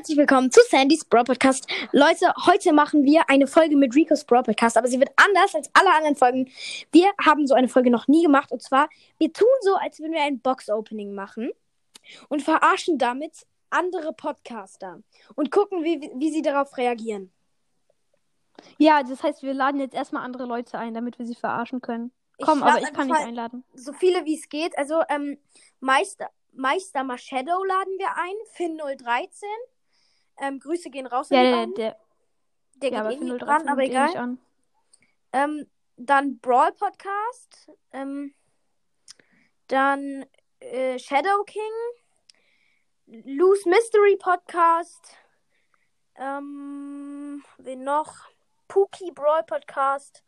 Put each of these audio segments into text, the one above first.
herzlich willkommen zu Sandys Brawl Podcast. Leute, heute machen wir eine Folge mit Rico's Brawl Podcast, aber sie wird anders als alle anderen Folgen. Wir haben so eine Folge noch nie gemacht und zwar, wir tun so, als würden wir ein Box-Opening machen und verarschen damit andere Podcaster und gucken, wie, wie sie darauf reagieren. Ja, das heißt, wir laden jetzt erstmal andere Leute ein, damit wir sie verarschen können. Ich Komm, lad aber ich kann nicht einladen. So viele wie es geht. Also, ähm, Meister, Meister Marshadow laden wir ein, Finn013. Ähm, Grüße gehen raus Ja, der, der, Der ja, aber geht eh für nicht 013 ran, aber eh egal. an. Ähm, dann Brawl Podcast. Ähm, dann äh, Shadow King. Loose Mystery Podcast. Ähm, wen noch? Pookie Brawl Podcast.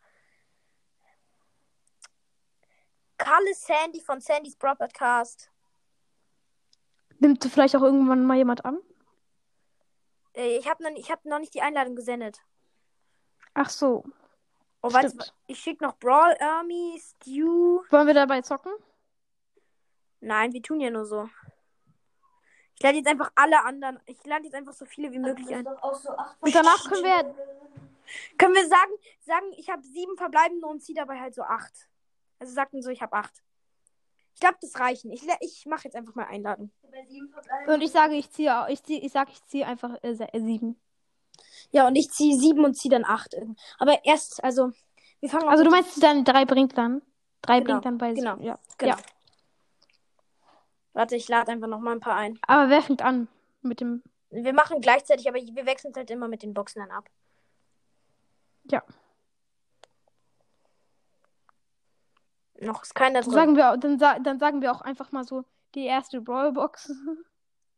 Kalle Sandy von Sandys Brawl Podcast. Nimmt vielleicht auch irgendwann mal jemand an? Äh, ich habe noch, ich hab noch nicht die Einladung gesendet. Ach so. Oh, warte, ich schicke noch Brawl Army, Stew. Wollen wir dabei zocken? Nein, wir tun ja nur so. Ich lade jetzt einfach alle anderen. Ich lade jetzt einfach so viele wie möglich ein. Und danach können wir. Können wir sagen, sagen, ich habe sieben verbleibende und ziehe dabei halt so acht. Also sagten so, ich habe acht. Ich glaube, das reichen. Ich, ich mache jetzt einfach mal Einladung. Und ich sage, ich ziehe, ich ziehe, ich sage, ich ziehe einfach äh, äh, sieben. Ja, und ich ziehe sieben und ziehe dann acht. Aber erst, also, wir fangen Also du meinst, dann drei bringt dann? Drei Genau, bringt dann bei genau, sieben. Ja. Genau. ja. Warte, ich lade einfach noch mal ein paar ein. Aber wer fängt an mit dem? Wir machen gleichzeitig, aber wir wechseln halt immer mit den Boxen dann ab. Ja. Noch ist keiner drin. sagen wir, dann, dann sagen wir auch einfach mal so die erste Brawlbox.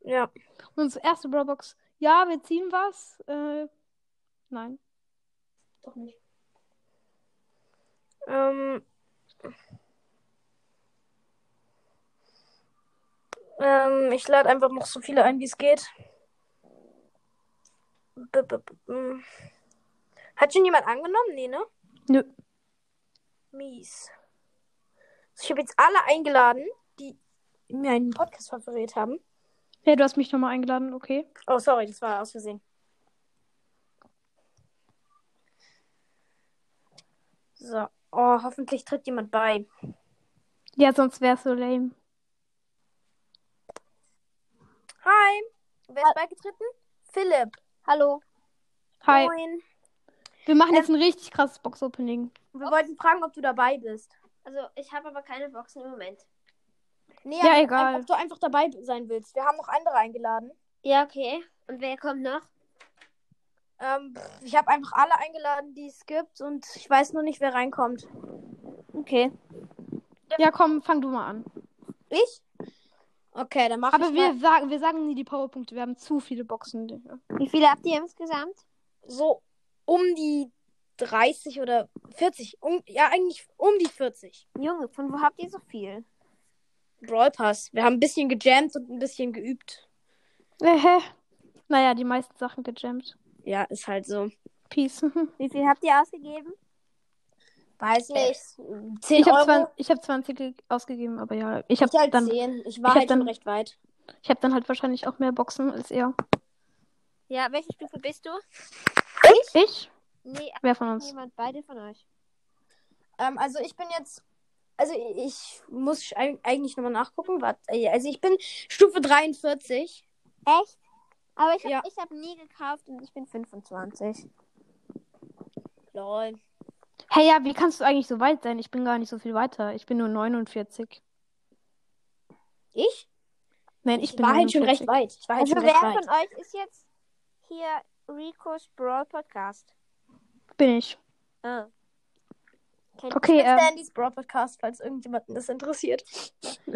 Ja. Unsere erste Brawlbox. Ja, wir ziehen was. Äh, nein. Doch nicht. Ähm. Ähm, ich lade einfach noch so viele ein, wie es geht. B -b -b. Hat schon jemand angenommen? Nee, ne? Nö. Mies. Ich habe jetzt alle eingeladen, die mir einen Podcast favoriert haben. Ja, du hast mich nochmal eingeladen, okay. Oh, sorry, das war aus Versehen. So. Oh, hoffentlich tritt jemand bei. Ja, sonst wär's so lame. Hi. Wer ist beigetreten? Philipp. Hallo. Hi. Moin. Wir machen jetzt ein richtig krasses Box-Opening. Wir wollten fragen, ob du dabei bist. Also ich habe aber keine Boxen im Moment. Nee, Ja, aber egal. Ob du einfach dabei sein willst. Wir haben noch andere eingeladen. Ja, okay. Und wer kommt noch? Ähm, pff, ich habe einfach alle eingeladen, die es gibt. Und ich weiß nur nicht, wer reinkommt. Okay. Ja, komm, fang du mal an. Ich? Okay, dann mach Aber ich wir mal sagen, wir sagen nie die Powerpunkte. Wir haben zu viele Boxen. Wie viele habt ihr insgesamt? so um die 30 oder 40. Um, ja, eigentlich um die 40. Junge, von wo habt ihr so viel? Brawl Pass. Wir haben ein bisschen gejammt und ein bisschen geübt. Äh? Naja, die meisten Sachen gejammt. Ja, ist halt so. Peace. Wie viel habt ihr ausgegeben? Weiß nicht. 10 Ich habe Euro. 20, ich hab 20 ge- ausgegeben, aber ja, ich habe ich halt dann, 10. Ich war ich halt schon dann- recht weit. ich hab dann halt wahrscheinlich auch mehr Boxen als er. Ja, welche Stufe bist du? Ich? Nee, Wer von uns? jemand, beide von euch. Ähm, also ich bin jetzt. Also ich muss eigentlich nochmal nachgucken. Warte, äh, also ich bin Stufe 43. Echt? Aber ich habe Ja. ich hab nie gekauft und ich bin 25. Lol. Hey, ja, wie kannst du eigentlich so weit sein? Ich bin gar nicht so viel weiter. Ich bin nur 49. Ich? Nein, Ich, ich, bin war halt schon 49. recht weit. Ich war halt Also schon wer recht von weit. euch ist jetzt hier Rico's Brawl Podcast? Bin ich. Ah. Kennt Okay, Ich bin ähm, Brawl Podcast, falls irgendjemanden das interessiert.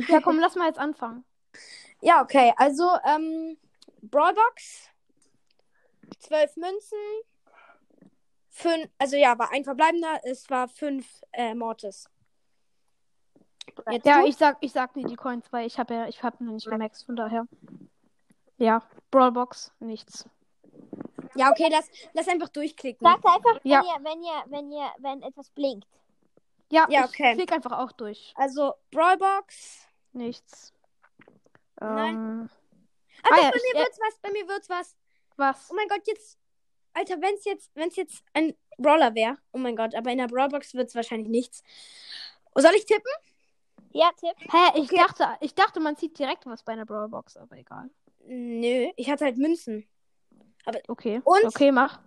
ja, komm, lass mal jetzt anfangen. Ja, okay. Also, ähm, Brawlbox. 12 Münzen. Fünf, also ja, war ein verbleibender. Es war 5 äh, Mortis. Jetzt Ja, du? ich sag, ich sag nie die Coins, weil ich habe ja, ich habe noch nicht gemaxt, von daher. Ja, Brawlbox, nichts. Ja, okay, lass, lass einfach durchklicken. Sagt einfach, wenn Ja. ihr, wenn ihr, wenn ihr, wenn etwas blinkt. Ja, Ja, ich okay. klick einfach auch durch. Also, Brawlbox. Nichts. Nein. Ähm, Ah, Ah, doch, ja, bei ich- mir äh, wird's was, bei mir wird's was. Was? Oh mein Gott, jetzt. Alter, wenn es jetzt, wenn's jetzt ein Brawler wäre. Oh mein Gott, aber in der Brawlbox wird es wahrscheinlich nichts. Oh, soll ich tippen? Ja, Tipp. Hä, ich dachte, ich dachte, man zieht direkt was bei einer Brawlbox, aber egal. Nö, ich hatte halt Münzen. Okay. Und? Okay, mach.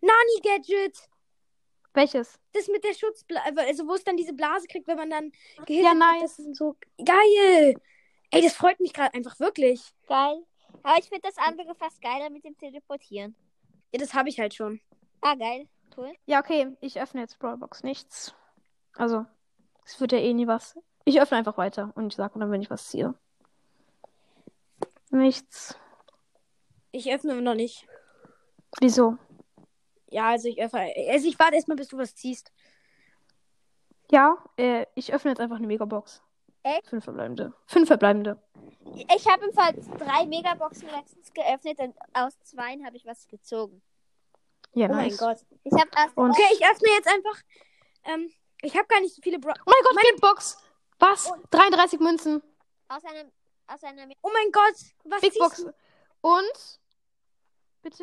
Nani Gadget! Welches? Das mit der Schutzblase, also wo es dann diese Blase kriegt, wenn man dann gehittet Ja, nice. Das ist so geil! Ey, das freut mich gerade einfach wirklich. Geil. Aber ich finde das andere fast geiler mit dem Teleportieren. Ja, das habe ich halt schon. Ah, geil. Cool. Ja, okay, ich öffne jetzt Brawlbox. Nichts. Also, es wird ja eh nie was. Ich öffne einfach weiter und ich sage dann, wenn ich was ziehe. Nichts. Ich öffne noch nicht. Wieso? Ja, also ich öffne. Also ich warte erstmal, bis du was ziehst. Ja, äh, ich öffne jetzt einfach eine Megabox. Echt? Fünf verbleibende. Fünf verbleibende. Ich habe im Fall drei Megaboxen letztens geöffnet und aus zweien habe ich was gezogen. Ja, Oh nice. mein Gott. Ich habe erst Und- Okay, ich öffne jetzt einfach. Ähm, ich habe gar nicht so viele Bra Oh mein Gott, Big Box! Was? 33 Münzen. aus einem aus einer Oh mein Gott, was Big Box. du? Und? Bitte.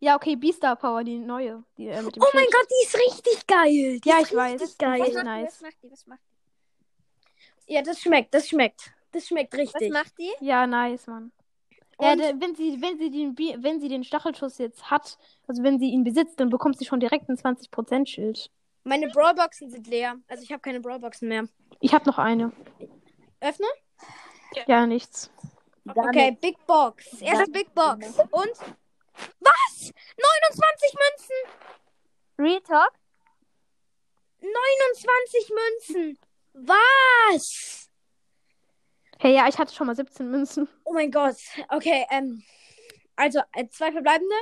Ja, okay, Beastar Power, die neue. Die, äh, mit dem Oh mein Schild. Gott, die ist richtig geil. Die Ja, ist ich weiß. was geil. echt macht nice. die? Was macht die? Was macht die? Ja, das schmeckt, das schmeckt. Das schmeckt Was richtig. macht die? Ja, nice, Mann. Ja, der, wenn sie, wenn sie den, wenn sie den Stachelschuss jetzt hat, also wenn sie ihn besitzt, dann bekommt sie schon direkt ein 20% Schild. Meine Brawlboxen sind leer. Also ich habe keine Brawlboxen mehr. Ich habe noch eine. Öffne? Ja, nichts. Okay, Big Box. Erste Big Box. Und? Was? 29 Münzen! Real Talk? 29 Münzen! Was? Hey, ja, ich hatte schon mal 17 Münzen. Oh mein Gott. Okay, ähm. Also, äh, zwei verbleibende.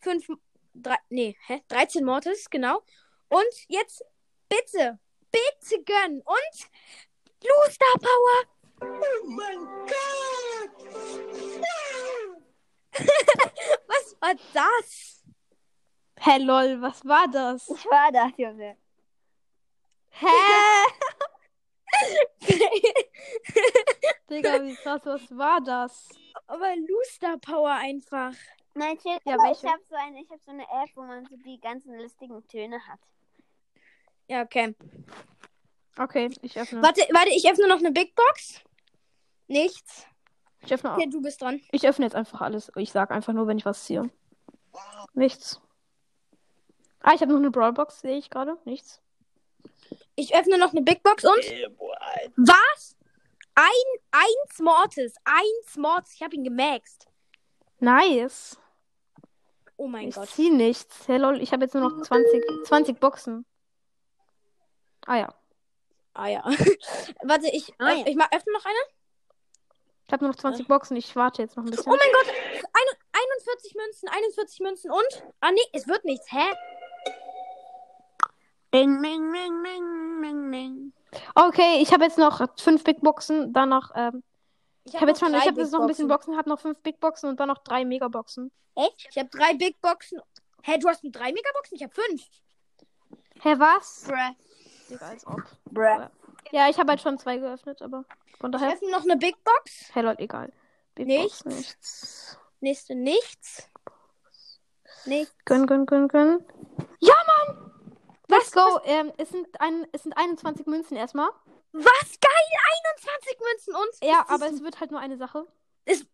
Fünf. Drei, nee, hä? 13 Mortis, genau. Und jetzt bitte, bitte gönnen. Und Blue Star Power. Oh mein Gott! Was war das? Hä, lol, was war das? Ich war da, Junge. Hä? Digga, wie krass, was war das? Aber Luster Power einfach. Nein, chill. Ja, aber welche? ich habe so eine, ich habe so eine App, wo man so die ganzen lustigen Töne hat. Ja, okay. Okay, ich öffne. Warte, warte, ich öffne noch eine Big Box. Nichts. Ich öffne, Okay, du bist dran. ich öffne jetzt einfach alles. Ich sag einfach nur, wenn ich was ziehe. Nichts. Ah, ich habe noch eine Brawlbox, sehe ich gerade. Nichts. Ich öffne noch eine Big Box und. Yeah. Was? Ein, eins Mortis. Eins Mortis. Ich habe ihn gemaxt. Nice. Oh mein ich Gott. zieh nichts. Hey, lol, ich habe jetzt nur noch 20, 20 Boxen. Ah ja. Ah ja. warte, ich, Ah, ja. ich mach, öffne noch eine. Ich habe nur noch 20 Boxen. Ich warte jetzt noch ein bisschen. Oh mein Gott. Ein, 41 Münzen, 41 Münzen und. Ah nee, es wird nichts. Hä? Bing, bing, bing, bing, bing, bing. Okay, ich habe jetzt noch fünf Big Boxen. Dann noch. Ähm, ich habe jetzt schon. Ich habe jetzt noch ein bisschen Boxen. Habe noch fünf Big Boxen und dann noch drei Megaboxen. Echt? Ich habe drei Big Boxen. Hä, du hast nur drei Megaboxen? Ich habe fünf. Hä, was? Bruh. Digga, als ob. Bruh. Ja, ich habe halt schon zwei geöffnet, aber von Ich daher. öffne noch eine Big Box. Hey, Leute, egal. Big Nichts. Box, nichts. Nächste nichts. Nichts. Gönn, gönn, gönn, gönn. Ja, Mann! Let's go. Ähm, es, sind ein, es sind 21 Münzen erstmal. Was? Geil! 21 Münzen und. Ja, es aber es wird halt nur eine Sache. es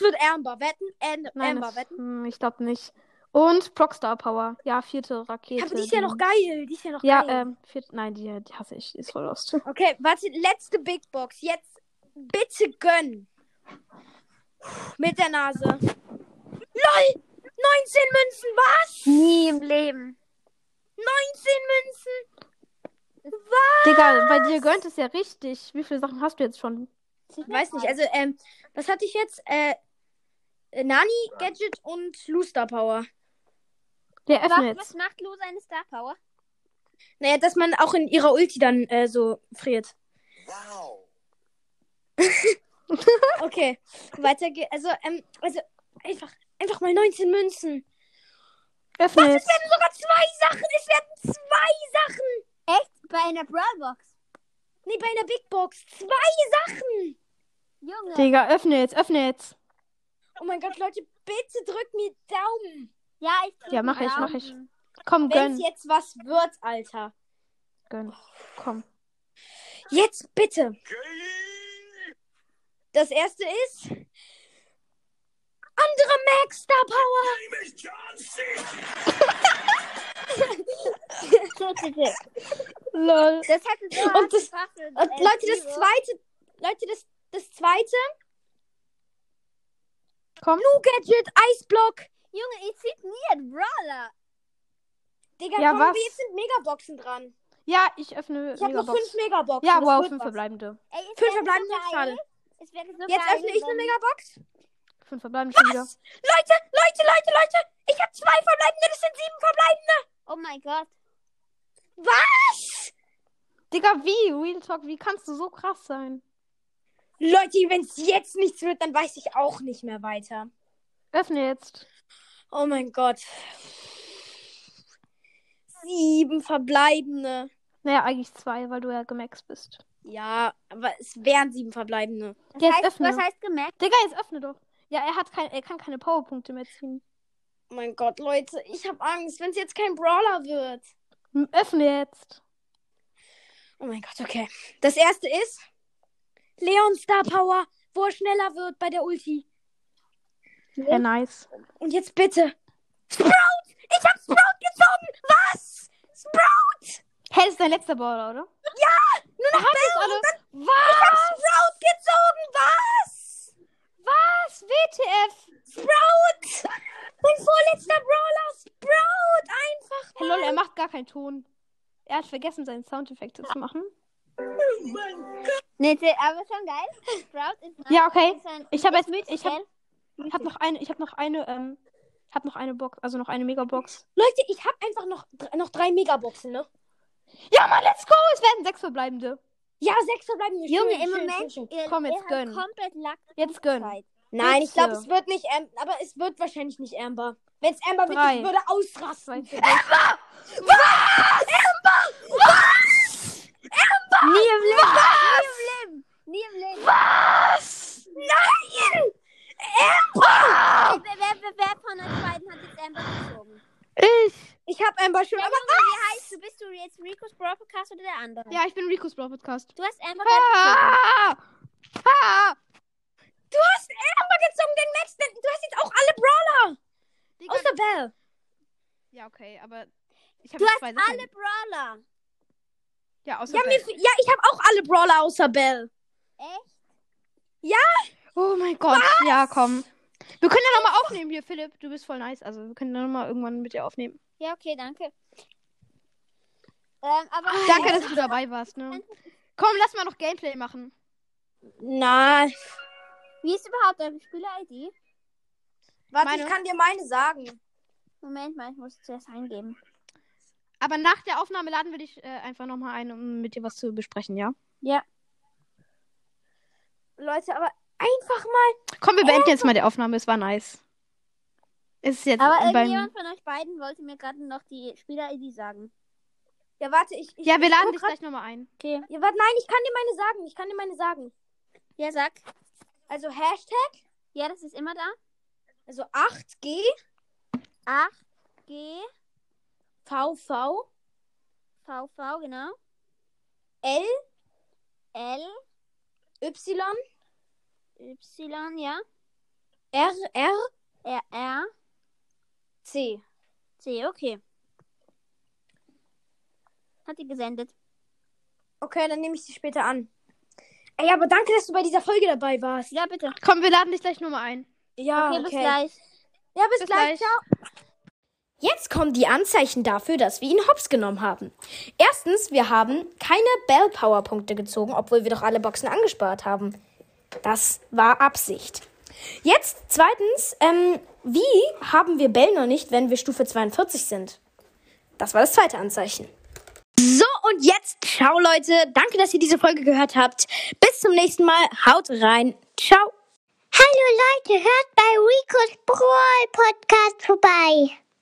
wird Amber. Wetten? Am- Nein, Amber, es, wetten? hm, ich glaube nicht. Und Procstar Power. Ja, vierte Rakete. Aber die ist ja noch geil. Die ist ja noch Ja, geil. ähm, vierte, nein, die, die hasse ich. Die ist voll lost. Okay, warte, letzte Big Box. Jetzt bitte gönn. Mit der Nase. LOL! 19 Münzen, was? Nie im Leben. 19 Münzen? Was? Digga, bei dir gönnt es ja richtig. Wie viele Sachen hast du jetzt schon? Ich weiß nicht, also, ähm, was hatte ich jetzt? Äh, äh, Nani, Gadget und Luster Power. Der öffne Was, was macht Lu seine Star Power? Naja, dass man auch in ihrer Ulti dann äh, so friert. Wow. Okay, weiter geht's. Also, ähm, also, einfach, einfach mal 19 Münzen. Öffne Es jetzt. werden sogar zwei Sachen. Es werden zwei Sachen. Echt? Bei einer Brawlbox? Nee, bei einer Big Box. Zwei Sachen. Junge. Digga, öffne jetzt, öffne jetzt. Oh mein Gott, Leute, bitte drück mir Daumen. Ja, ich drück Ja, mach ich, mach ich. Komm, Wenn es gönn. jetzt was wird, Alter. Gönn. Komm. Jetzt bitte. Das erste ist. Andere Max Star Power. Lol. Das hätte so Und das- gebracht mit, Und äh, Leute, das zweite. Leute, das, das zweite. Komm. Blue Gadget, Eisblock. Junge, ich zieht nie einen Brawler. Digga, Ja, komm, was? wir jetzt sind Megaboxen dran. Ja, ich öffne Ich habe noch fünf Megaboxen. Ja, das wow, wird fünf was. verbleibende. Ey, es Fünf wäre verbleibende, geil. schade. Es wäre so Jetzt geil, öffne ich eine wenn- Megabox. Fünf verbleibende schon wieder. Leute, Leute, Leute, Leute. Ich habe zwei verbleibende, das sind sieben verbleibende. Oh mein Gott. Was? Digga, wie? Real Talk, wie kannst du so krass sein? Leute, wenn es jetzt nichts wird, dann weiß ich auch nicht mehr weiter. Öffne jetzt. Oh mein Gott. Sieben verbleibende. Naja, eigentlich zwei, weil du ja gemaxt bist. Ja, aber es wären sieben verbleibende. Das Jetzt heißt, öffne. was heißt gemerkt? Digga, jetzt öffne doch. Ja, er hat kein, er kann keine Powerpunkte mehr ziehen. Oh mein Gott, Leute, ich habe Angst, wenn es jetzt kein Brawler wird. Öffne jetzt. Oh mein Gott, okay. Das erste ist Leon Star Power, wo er schneller wird bei der Ulti. Ja, nice. Und jetzt bitte. Sprout! Ich hab Sprout gezogen! Was? Sprout! Hey, das ist dein letzter Brawler, oder? Nur noch Bell alle- und dann... Ich hab Sprout gezogen! Was? Was? WTF? Sprout! Mein vorletzter Brawler! Sprout! Einfach Hey, lol, er macht gar keinen Ton. Er hat vergessen, seinen Soundeffekte zu machen. Nee, nee, aber schon geil. Sprout ist nice. Ja, okay. Ich habe jetzt, mythisch, ich habe, noch eine, ich habe noch eine, ähm, hab noch eine Box, also noch eine Megabox. Leute, ich hab einfach noch, noch drei Megaboxen, ne? Ja, Mann, let's go! Es werden sechs verbleibende. Ja, sechs verbleiben mir. Junge, schön, im schön, Moment, schön, schön. ihr, Komm, jetzt gönn. komplett Lack. Jetzt gönn. Zeit. Nein, ich glaube, es wird nicht Amber, aber es wird wahrscheinlich nicht Amber. Wenn es Amber wird, ich würde ausrasten. Zwei, vier, Nie im Leben. Nie im Leben. Was? Nein! Amber! Wer, wer, wer, wer von euch beiden hat jetzt Amber gezogen? Ich. Amber schon, Ja, aber wie heißt du? Bist du jetzt Ricos Brawl Podcast oder der andere? Ja, ich bin Ricos Brawl Podcast. Du hast Amber gezogen. Ah! Ah! du hast Amber gezogen, den Max, du hast jetzt auch alle Brawler. Digga, Außer Bell. Ja, okay, aber ich habe Du hast zwei Sachen. alle Brawler. Ja, außer Ja, Bell. mir, ja ich habe auch alle Brawler außer Bell. Echt? Oh mein Gott. Ja, komm. Wir können ja nochmal aufnehmen hier, Philipp. Du bist voll nice. Also, wir können ja nochmal irgendwann mit dir aufnehmen. Ja, okay, danke. Ähm, aber Danke, dass du dabei warst, ne? Komm, lass mal noch Gameplay machen. Na, wie ist überhaupt eure Spieler-ID? warte, Meine? ich kann dir meine sagen. Moment mal, ich muss es zuerst eingeben. Aber nach der Aufnahme laden wir dich äh, einfach nochmal ein, um mit dir was zu besprechen, ja? Ja. Leute, aber einfach mal. Komm, wir beenden jetzt mal die Aufnahme. Es war nice. Ist jetzt Aber beim... irgendjemand von euch beiden wollte mir gerade noch die Spieler-ID sagen. Ja, warte, ich. ich Ja, wir laden dich grad- gleich nochmal ein. Okay. Ja, warte, nein, ich kann dir meine sagen. Ich kann dir meine sagen. Ja, sag. Also Hashtag, Ja, das ist immer da. also 8G 8G VV VV, genau. L L Y Y, ja. R R R R C. C, okay. Hat die gesendet. Okay, dann nehme ich sie später an. Ey, aber danke, dass du bei dieser Folge dabei warst. Ja, bitte. Komm, wir laden dich gleich nochmal ein. Ja, Okay, bis gleich. Ja, bis, Bis gleich. gleich. Ciao. Jetzt kommen die Anzeichen dafür, dass wir ihn hops genommen haben. Erstens, wir haben keine Bell Power Punkte gezogen, obwohl wir doch alle Boxen angespart haben. Das war Absicht. Jetzt, zweitens, ähm, wie haben wir Bell noch nicht, wenn wir Stufe 42 sind? Das war das zweite Anzeichen. So, und jetzt, ciao Leute. Danke, dass ihr diese Folge gehört habt. Bis zum nächsten Mal. Haut rein. Ciao. Hallo Leute, hört bei Ricos Brawl Podcast vorbei.